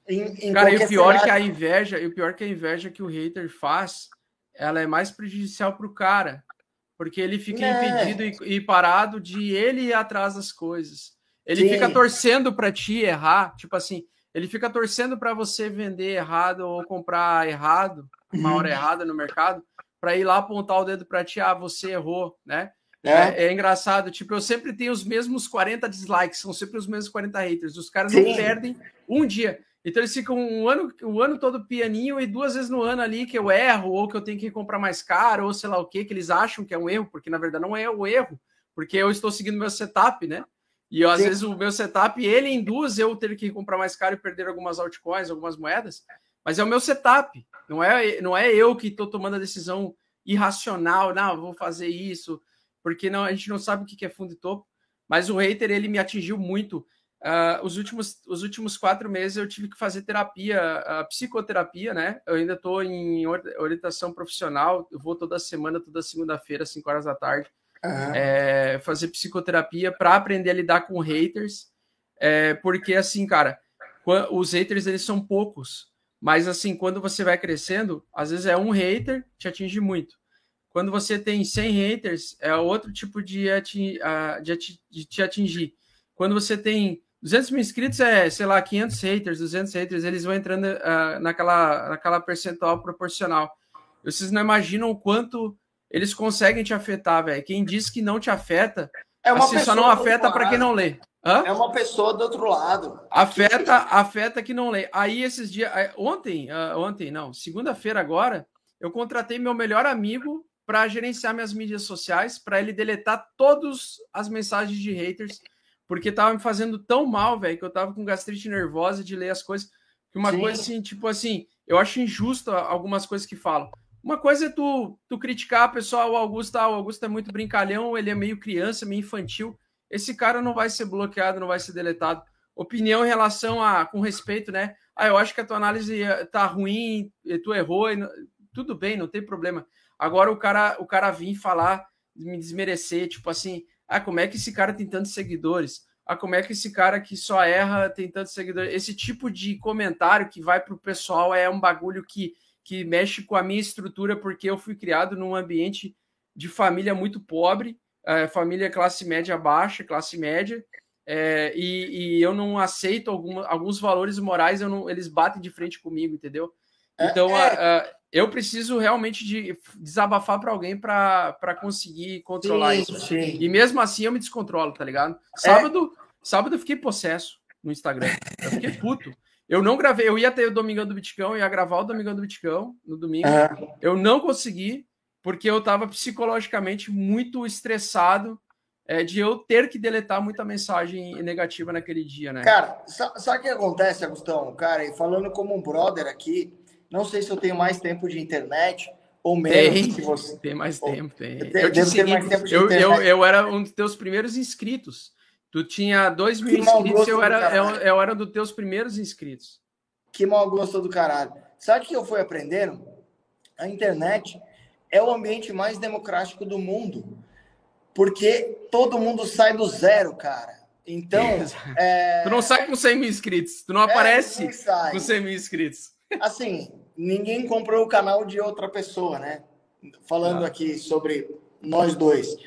Em, em Cara, e o pior cenário. que a inveja, e o pior que a inveja que o hater faz, ela é mais prejudicial pro cara. Porque ele fica é. impedido e, e, parado de ele ir atrás das coisas. Ele Sim. fica torcendo para ti errar. Tipo assim, ele fica torcendo para você vender errado ou comprar errado, uma hora uhum. errada no mercado, para ir lá apontar o dedo para ti, ah, você errou, né? É. É, é. engraçado, tipo, eu sempre tenho os mesmos 40 dislikes, são sempre os mesmos 40 haters. Os caras não perdem um dia. Então eles ficam um ano, um ano todo pianinho e duas vezes no ano ali que eu erro, ou que eu tenho que comprar mais caro, ou sei lá o que, que eles acham que é um erro, porque na verdade não é o erro, porque eu estou seguindo meu setup, né? E às vezes o meu setup, ele induz eu ter que comprar mais caro e perder algumas altcoins, algumas moedas, mas é o meu setup, não é, não é eu que estou tomando a decisão irracional, não, vou fazer isso, porque não, a gente não sabe o que é fundo e topo, mas o hater, ele me atingiu muito. Uh, os, últimos, os últimos quatro meses eu tive que fazer terapia, uh, psicoterapia, né? Eu ainda estou em orientação profissional, eu vou toda semana, toda segunda-feira, 5 horas da tarde, Uhum. É, fazer psicoterapia para aprender a lidar com haters, é, porque assim, cara, os haters eles são poucos, mas assim, quando você vai crescendo, às vezes é um hater te atinge muito. Quando você tem 100 haters, é outro tipo de, ati de, de te atingir. Quando você tem 200 mil inscritos, é, sei lá, 500 haters, 200 haters, eles vão entrando uh, naquela, naquela percentual proporcional. Vocês não imaginam o quanto eles conseguem te afetar, velho. Quem diz que não te afeta, é uma assim, só não afeta para quem não lê. Hã? É uma pessoa do outro lado. Afeta, afeta que não lê. Aí esses dias, ontem, uh, ontem não, segunda-feira agora, eu contratei meu melhor amigo para gerenciar minhas mídias sociais, para ele deletar todas as mensagens de haters, porque tava me fazendo tão mal, velho, que eu tava com gastrite nervosa de ler as coisas, que uma Sim. coisa assim, tipo assim, eu acho injusto algumas coisas que falam. Uma coisa é tu, tu criticar a pessoa, o Augusto, ah, o Augusto é muito brincalhão, ele é meio criança, meio infantil. Esse cara não vai ser bloqueado, não vai ser deletado. Opinião em relação a, com respeito, né? Ah, eu acho que a tua análise tá ruim, tu errou, tudo bem, não tem problema. Agora o cara, o cara vir falar, me desmerecer, tipo assim, ah, como é que esse cara tem tantos seguidores? Ah, como é que esse cara que só erra tem tantos seguidores? Esse tipo de comentário que vai pro pessoal é um bagulho que que mexe com a minha estrutura, porque eu fui criado num ambiente de família muito pobre, é, família classe média baixa, classe média, é, e, e, eu não aceito alguma, alguns valores morais, não, eles batem de frente comigo, entendeu? É, então, é, eu preciso realmente de desabafar para alguém para conseguir controlar sim, isso. Sim. E mesmo assim eu me descontrolo, tá ligado? É. Sábado, sábado eu fiquei possesso no Instagram. Eu fiquei puto. Eu não gravei, eu ia ter o Domingão do Biticão, ia gravar o Domingão do Biticão no domingo. Uhum. Eu não consegui, porque eu estava psicologicamente muito estressado é, de eu ter que deletar muita mensagem negativa naquele dia, né? Cara, sabe o que acontece, Agustão? Cara, e falando como um brother aqui, não sei se eu tenho mais tempo de internet ou menos. Tem, você... tem mais tempo, tem. Eu, te segui, eu, eu, eu, era um dos teus primeiros inscritos. Tu tinha 2 mil inscritos, eu era, eu, eu era dos teus primeiros inscritos. Que mau gosto do caralho. Sabe o que eu fui aprendendo? A internet é o ambiente mais democrático do mundo. Porque todo mundo sai do zero, cara. Então. É... Tu não sai com 100 mil inscritos. Tu não é, aparece com 100 mil inscritos. Assim, ninguém comprou o canal de outra pessoa, né? Falando ah. aqui sobre nós dois.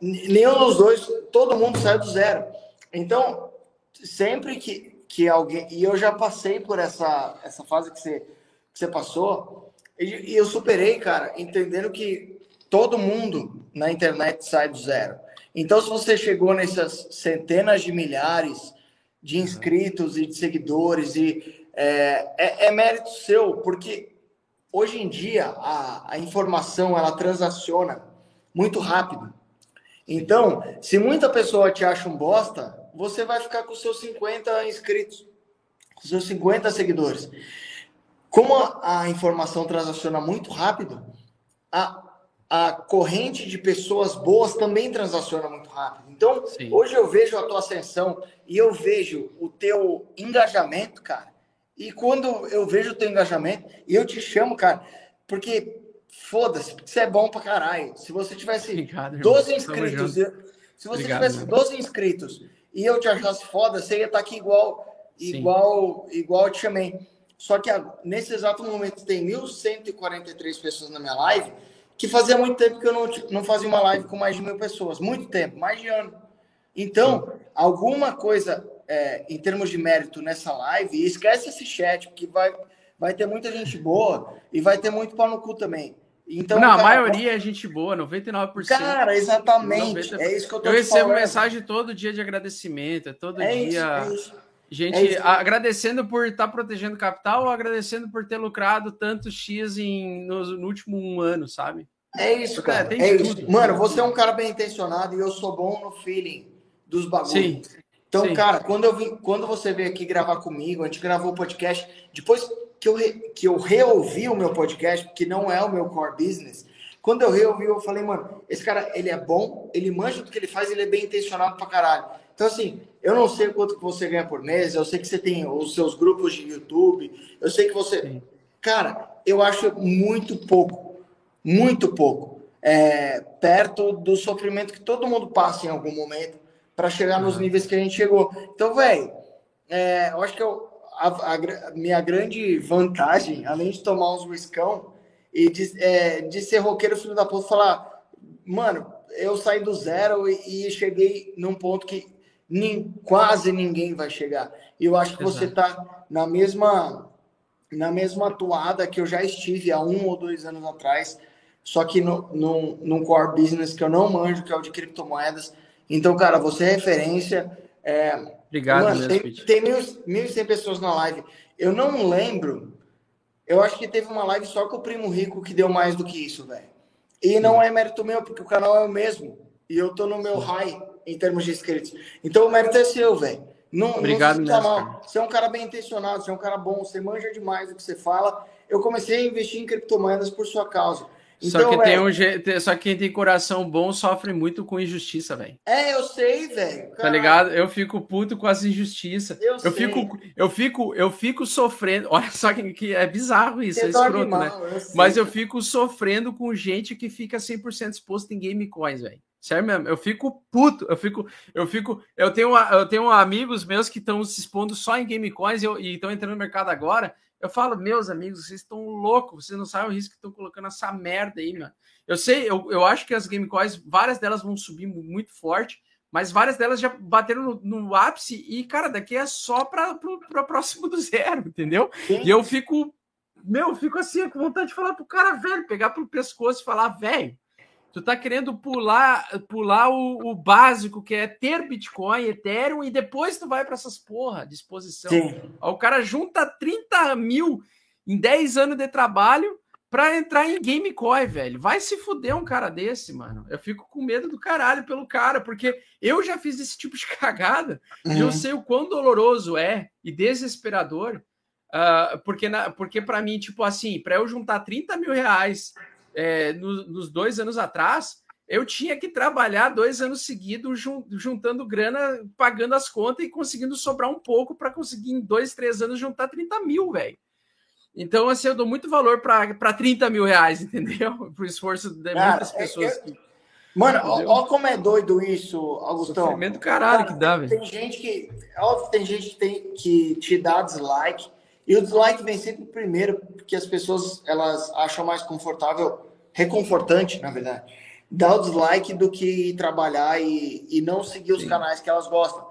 Nenhum dos dois, todo mundo saiu do zero. Então, sempre que, que alguém. E eu já passei por essa, essa fase que você, que você passou, e, e eu superei, cara, entendendo que todo mundo na internet sai do zero. Então, se você chegou nessas centenas de milhares de inscritos e de seguidores, e é, é, é mérito seu, porque hoje em dia a, a informação ela transaciona muito rápido. Então, se muita pessoa te acha um bosta, você vai ficar com seus 50 inscritos, com seus 50 seguidores. Como a, a informação transaciona muito rápido, a, a corrente de pessoas boas também transaciona muito rápido. Então, Sim. hoje eu vejo a tua ascensão e eu vejo o teu engajamento, cara. E quando eu vejo o teu engajamento, e eu te chamo, cara, porque foda-se, você é bom pra caralho. Se você tivesse Obrigado, 12 inscritos, eu, se você Obrigado, tivesse 12 inscritos e eu te achasse foda, você ia estar aqui igual, igual, igual eu te chamei. Só que nesse exato momento tem 1.143 pessoas na minha live, que fazia muito tempo que eu não, não fazia uma live com mais de mil pessoas. Muito tempo, mais de ano. Então, alguma coisa é, em termos de mérito nessa live, e esquece esse chat, porque vai, vai ter muita gente boa e vai ter muito pau no cu também. Então, não, cara, a maioria é gente boa, 99%. Cara, exatamente. 90%. É isso que eu tô Eu recebo falando. mensagem todo dia de agradecimento, é todo é dia. Isso, é isso. Gente, é agradecendo por estar tá protegendo o capital ou agradecendo por ter lucrado tantos X em, no, no último um ano, sabe? É isso, Porque, cara. É isso. Mano, você é um cara bem intencionado e eu sou bom no feeling dos bagulhos. Sim. Então, Sim. cara, quando, eu vim, quando você veio aqui gravar comigo, a gente gravou o podcast, depois que eu, re, que eu reouvi o meu podcast, que não é o meu core business, quando eu reouvi, eu falei, mano, esse cara, ele é bom, ele manja do que ele faz, ele é bem intencionado pra caralho. Então, assim, eu não sei quanto que você ganha por mês, eu sei que você tem os seus grupos de YouTube, eu sei que você... Sim. Cara, eu acho muito pouco, muito pouco, é, perto do sofrimento que todo mundo passa em algum momento para chegar nos níveis que a gente chegou. Então, velho, é, eu acho que eu, a, a, minha grande vantagem, além de tomar uns riscão e de, é, de ser roqueiro filho da puta, falar, mano, eu saí do zero e, e cheguei num ponto que nem, quase ninguém vai chegar. E eu acho que você tá na mesma na mesma atuada que eu já estive há um ou dois anos atrás, só que no, no, num core business que eu não manjo, que é o de criptomoedas. Então, cara, você é referência. É, Obrigado, Mano, tem, tem mil, e pessoas na live. Eu não lembro. Eu acho que teve uma live só com o Primo Rico que deu mais do que isso, velho. E não é mérito meu, porque o canal é o mesmo. E eu tô no meu high em termos de inscritos. Então o mérito é seu, velho. Não, Obrigado não se mal. Você é um cara bem intencionado, você é um cara bom, você manja demais do que você fala. Eu comecei a investir em criptomoedas por sua causa. Então, só que tem um só que quem tem coração bom sofre muito com injustiça, velho. É, eu sei, velho. Tá ligado? Eu fico puto com as injustiças. Eu, eu fico, eu fico, eu fico sofrendo. Olha só que, que é bizarro isso, Você é escroto, mal, né? Eu Mas eu fico sofrendo com gente que fica 100% exposto em game coins, velho. Sério mesmo, eu fico puto, eu fico, eu fico, eu tenho, eu tenho amigos meus que estão se expondo só em game coins e estão entrando no mercado agora. Eu falo, meus amigos, vocês estão loucos, vocês não sabem o risco que estão colocando essa merda aí, mano. Eu sei, eu, eu acho que as game coins, várias delas vão subir muito forte, mas várias delas já bateram no, no ápice e, cara, daqui é só para próximo do zero, entendeu? E eu fico, meu, eu fico assim, com vontade de falar pro cara, velho, pegar pelo pescoço e falar, velho, Tu tá querendo pular pular o, o, básico, que é ter Bitcoin, Ethereum, e depois tu vai para essas porra de exposição. O cara junta 30 mil em 10 anos de trabalho para entrar em Gamecoin, velho. Vai se fuder um cara desse, mano. Eu fico com medo do caralho pelo cara, porque eu já fiz esse tipo de cagada uhum. e eu uhum. sei o quão doloroso é e desesperador. Uh, porque na, porque para mim, tipo assim, para eu juntar 30 mil reais é, no, nos dois anos atrás, eu tinha que trabalhar dois anos seguidos juntando grana, pagando as contas e conseguindo sobrar um pouco para conseguir em dois, três anos juntar 30 mil, velho. Então, assim, eu dou muito valor para 30 mil reais, entendeu? Pro esforço de Cara, muitas é pessoas. que... Mano, olha como é doido isso, Augustão. Sofrimento caralho Cara, que dá, velho. Tem gente que. Óbvio, tem gente que, tem, que te dá dislike. E o dislike vem sempre primeiro, porque as pessoas elas acham mais confortável, reconfortante, na verdade, dar o dislike do que trabalhar e, e não seguir os Sim. canais que elas gostam.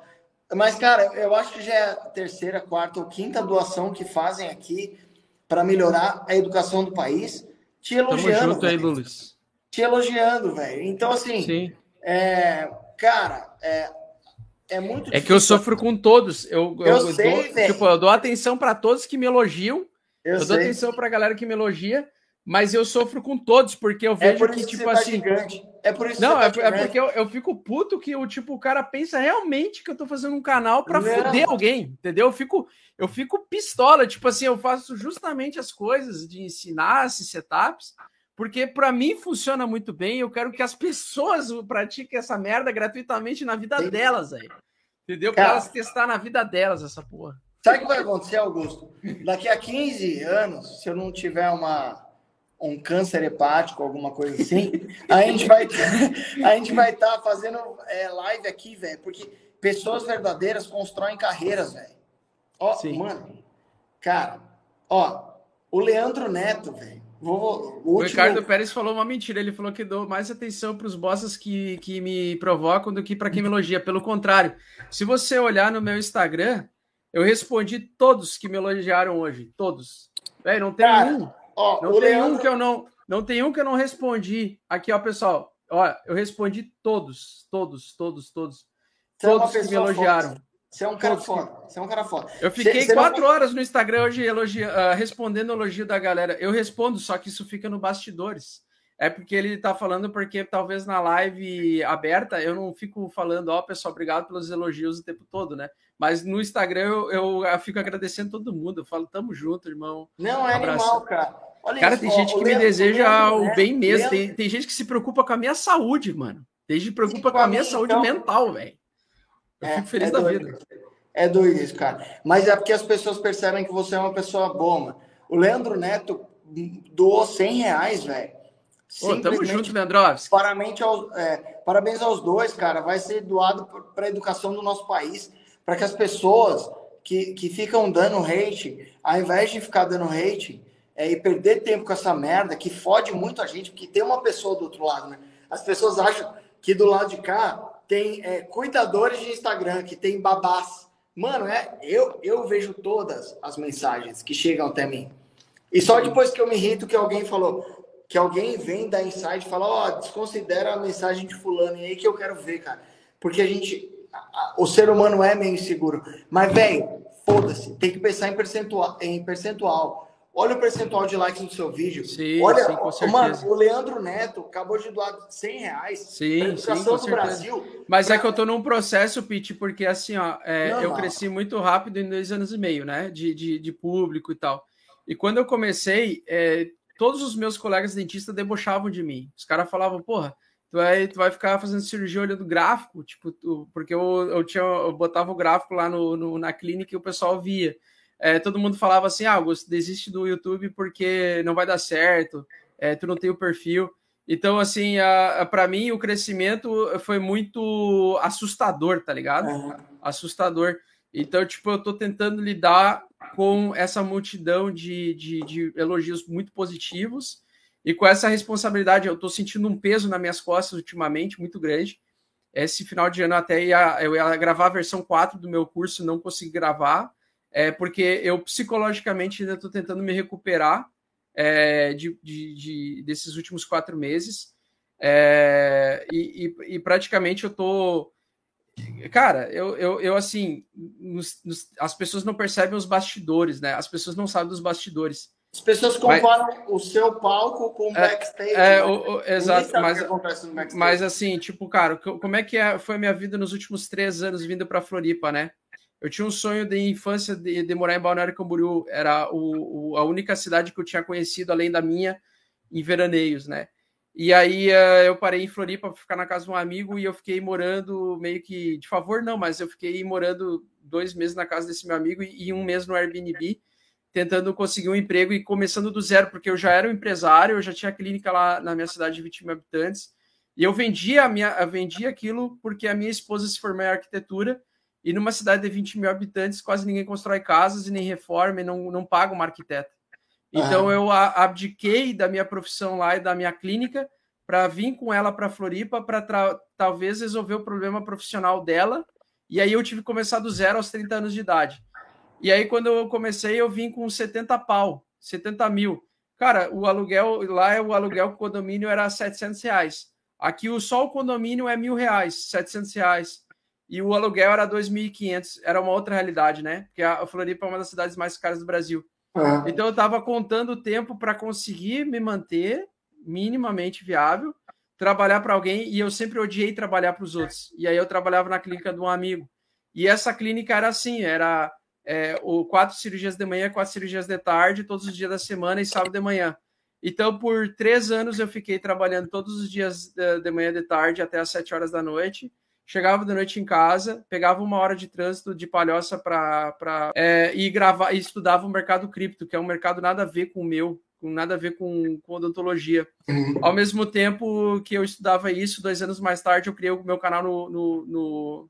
Mas, cara, eu acho que já é a terceira, quarta ou quinta doação que fazem aqui para melhorar a educação do país. Te elogiando. Tamo junto aí, Lulis. Te elogiando, velho. Então, assim, Sim. É, cara, é, é muito É que eu sofro com todos. Eu, eu, eu sei, dou, tipo, eu dou atenção para todos que me elogiam. Eu, eu dou atenção para a galera que me elogia, mas eu sofro com todos, porque eu é vejo é que, tipo tá assim. É por isso Não, que tá é, é, porque eu, eu fico puto que o tipo, o cara pensa realmente que eu tô fazendo um canal para foder alguém, entendeu? Eu fico, eu fico pistola, tipo assim, eu faço justamente as coisas de ensinar esses setups, porque para mim funciona muito bem. Eu quero que as pessoas pratiquem essa merda gratuitamente na vida Sim. delas aí. Entendeu? Para elas testar na vida delas essa porra. Sabe o que vai acontecer, Augusto? Daqui a 15 anos, se eu não tiver uma, um câncer hepático, alguma coisa assim, a gente vai a gente vai estar tá fazendo é, live aqui, velho, porque pessoas verdadeiras constroem carreiras, velho. Ó, Sim. mano, cara, ó, o Leandro Neto, velho. O, último... Ricardo Pérez falou uma mentira. Ele falou que dou mais atenção para os bosses que, que me provocam do que para quem me elogia. Pelo contrário, se você olhar no meu Instagram, eu respondi todos que me elogiaram hoje. Todos. Véi, não tem Cara, um. Ó, não tem Leandro... um que eu não. Não tem um que eu não respondi. Aqui, ó, pessoal. Ó, eu respondi todos, todos, todos, todos. Você é todos é que me elogiaram. Você é um cara foda. Você é um cara foda. Eu fiquei você, quatro não... horas no Instagram hoje elogia, uh, respondendo elogio da galera. Eu respondo, só que isso fica no bastidores. É porque ele tá falando, porque talvez na live aberta eu não fico falando, ó, oh, pessoal, obrigado pelos elogios o tempo todo, né? Mas no Instagram eu, eu, eu fico agradecendo todo mundo. Eu falo, tamo junto, irmão. Não, é Abraço. animal, cara. Olha cara, isso, tem ó, gente que me deseja o, né? bem mesmo. Tem, tem gente que se preocupa com a minha saúde, mano. Tem gente que se preocupa com a minha saúde então... mental, velho. Eu é, fico feliz é da doido. vida. É doido isso, cara. Mas é porque as pessoas percebem que você é uma pessoa boa, mano. O Leandro Neto doou 100 reais, velho. Tamo junto, Leandrovski. Parabéns aos, é, parabéns aos dois, cara. Vai ser doado para a educação do nosso país para que as pessoas que, que ficam dando hate, ao invés de ficar dando hate é, e perder tempo com essa merda, que fode muito a gente, porque tem uma pessoa do outro lado, né? As pessoas acham que do lado de cá tem é, cuidadores de Instagram, que tem babás. Mano, é, eu, eu vejo todas as mensagens que chegam até mim. E só depois que eu me irrito que alguém falou, que alguém vem da insight e fala, ó, oh, desconsidera a mensagem de fulano, e aí que eu quero ver, cara. Porque a gente, o ser humano é meio inseguro. Mas, velho, foda-se, tem que pensar em percentual, em percentual. Olha o percentual de likes no seu vídeo. Sim, Olha, sim, com certeza. Mano, o Leandro Neto acabou de doar 100 reais sim, sim, com do Brasil. Mas pra... é que eu tô num processo, Pete, porque assim, ó, é, eu cresci muito rápido em dois anos e meio, né? De, de, de público e tal. E quando eu comecei, é, todos os meus colegas dentistas debochavam de mim. Os caras falavam, porra, tu vai, tu vai ficar fazendo cirurgia olhando gráfico, tipo, tu, porque eu, eu, tinha, eu botava o gráfico lá no, no na clínica e o pessoal via. É, todo mundo falava assim, ah, Augusto, desiste do YouTube porque não vai dar certo, é, tu não tem o perfil. Então, assim, para mim, o crescimento foi muito assustador, tá ligado? Uhum. Assustador. Então, tipo, eu tô tentando lidar com essa multidão de, de, de elogios muito positivos e com essa responsabilidade, eu estou sentindo um peso nas minhas costas ultimamente muito grande. Esse final de ano até ia, eu ia gravar a versão 4 do meu curso, não consegui gravar, é, porque eu psicologicamente ainda estou tentando me recuperar é, de, de, de, desses últimos quatro meses. É, e, e, e, praticamente eu tô. Cara, eu, eu, eu assim, nos, nos, as pessoas não percebem os bastidores, né? As pessoas não sabem dos bastidores. As pessoas comparam mas, o seu palco com o backstage. É, é o, o, exato, mas, mas assim, tipo, cara, como é que é, foi a minha vida nos últimos três anos vindo para Floripa, né? Eu tinha um sonho de infância de, de morar em Balneário Camboriú, era o, o, a única cidade que eu tinha conhecido além da minha em veraneios, né? E aí uh, eu parei em Floripa para ficar na casa de um amigo e eu fiquei morando meio que de favor, não, mas eu fiquei morando dois meses na casa desse meu amigo e, e um mês no Airbnb tentando conseguir um emprego e começando do zero, porque eu já era um empresário, eu já tinha clínica lá na minha cidade de 20 mil habitantes, e eu vendia, a minha, eu vendia aquilo porque a minha esposa se formou em arquitetura, e numa cidade de 20 mil habitantes, quase ninguém constrói casas e nem reforma e não, não paga uma arquiteta. Então ah. eu abdiquei da minha profissão lá e da minha clínica para vir com ela para Floripa para talvez resolver o problema profissional dela. E aí eu tive que começar do zero aos 30 anos de idade. E aí, quando eu comecei, eu vim com 70 pau, 70 mil. Cara, o aluguel lá, o aluguel o condomínio era 700 reais. Aqui o só o condomínio é mil reais, 700 reais. E o aluguel era 2.500. Era uma outra realidade, né? Porque a Floripa é uma das cidades mais caras do Brasil. Uhum. Então eu estava contando o tempo para conseguir me manter minimamente viável, trabalhar para alguém e eu sempre odiei trabalhar para os outros. E aí eu trabalhava na clínica de um amigo. E essa clínica era assim, era é, o quatro cirurgias de manhã, quatro cirurgias de tarde, todos os dias da semana e sábado de manhã. Então, por três anos, eu fiquei trabalhando todos os dias de, de manhã e de tarde até as sete horas da noite. Chegava de noite em casa, pegava uma hora de trânsito de palhoça para é, e gravar e estudava o mercado cripto, que é um mercado nada a ver com o meu, com nada a ver com, com odontologia. Uhum. Ao mesmo tempo que eu estudava isso, dois anos mais tarde, eu criei o meu canal no, no, no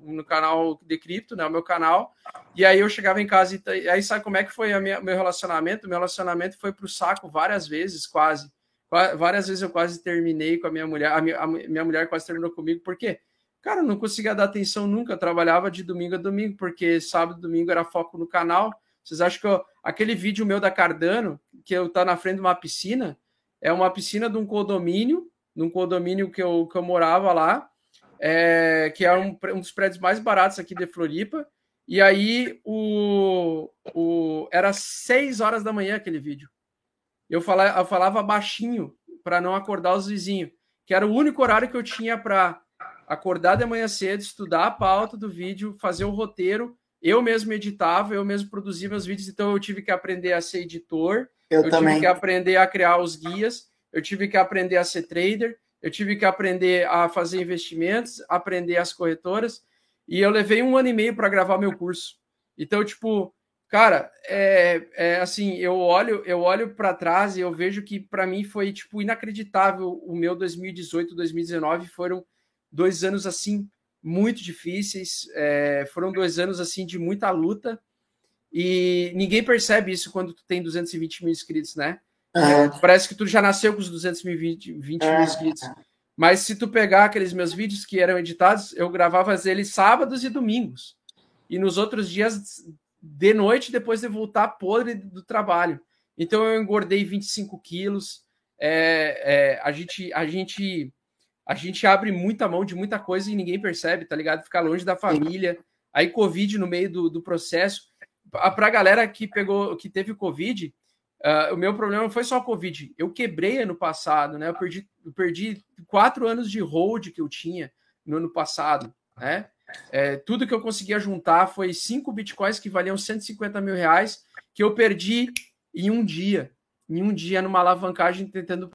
no canal de cripto, né? O meu canal. E aí eu chegava em casa e aí sabe como é que foi o meu relacionamento? Meu relacionamento foi pro saco várias vezes, quase. Várias vezes eu quase terminei com a minha mulher. A minha, a minha mulher quase terminou comigo, por quê? Cara, não conseguia dar atenção nunca. Eu trabalhava de domingo a domingo, porque sábado e domingo era foco no canal. Vocês acham que eu, aquele vídeo meu da Cardano, que eu tá na frente de uma piscina, é uma piscina de um condomínio, num condomínio que eu, que eu morava lá é, que é um, um, dos prédios mais baratos aqui de Floripa. E aí o, o era seis horas da manhã aquele vídeo. Eu falava, eu falava baixinho para não acordar os vizinhos, que era o único horário que eu tinha para acordar de manhã cedo, estudar a pauta do vídeo, fazer o roteiro. Eu mesmo editava, eu mesmo produzia meus vídeos, então eu tive que aprender a ser editor, eu, eu tive que aprender a criar os guias, eu tive que aprender a ser trader, eu tive que aprender a fazer investimentos, aprender as corretoras, e eu levei um ano e meio para gravar meu curso. Então, tipo, cara, é, é assim, eu olho, eu olho para trás e eu vejo que para mim foi tipo inacreditável o meu 2018, 2019 foram dois anos assim muito difíceis, é, foram dois anos assim de muita luta e ninguém percebe isso quando tu tem 220 mil inscritos, né? É, parece que tu já nasceu com os 220 20 mil é. inscritos. Mas se tu pegar aqueles meus vídeos que eram editados, eu gravava eles sábados e domingos. E nos outros dias de noite, depois de voltar podre do trabalho. Então eu engordei 25 quilos. É, é, a, gente, a, gente, a gente abre muita mão de muita coisa e ninguém percebe, tá ligado? Ficar longe da família. Aí, Covid no meio do, do processo. Para a galera que pegou, que teve Covid, Uh, o meu problema não foi só Covid. Eu quebrei ano passado, né? Eu perdi, eu perdi quatro anos de hold que eu tinha no ano passado, né? É, tudo que eu conseguia juntar foi cinco bitcoins que valiam 150 mil reais que eu perdi em um dia. Em um dia, numa alavancagem, tentando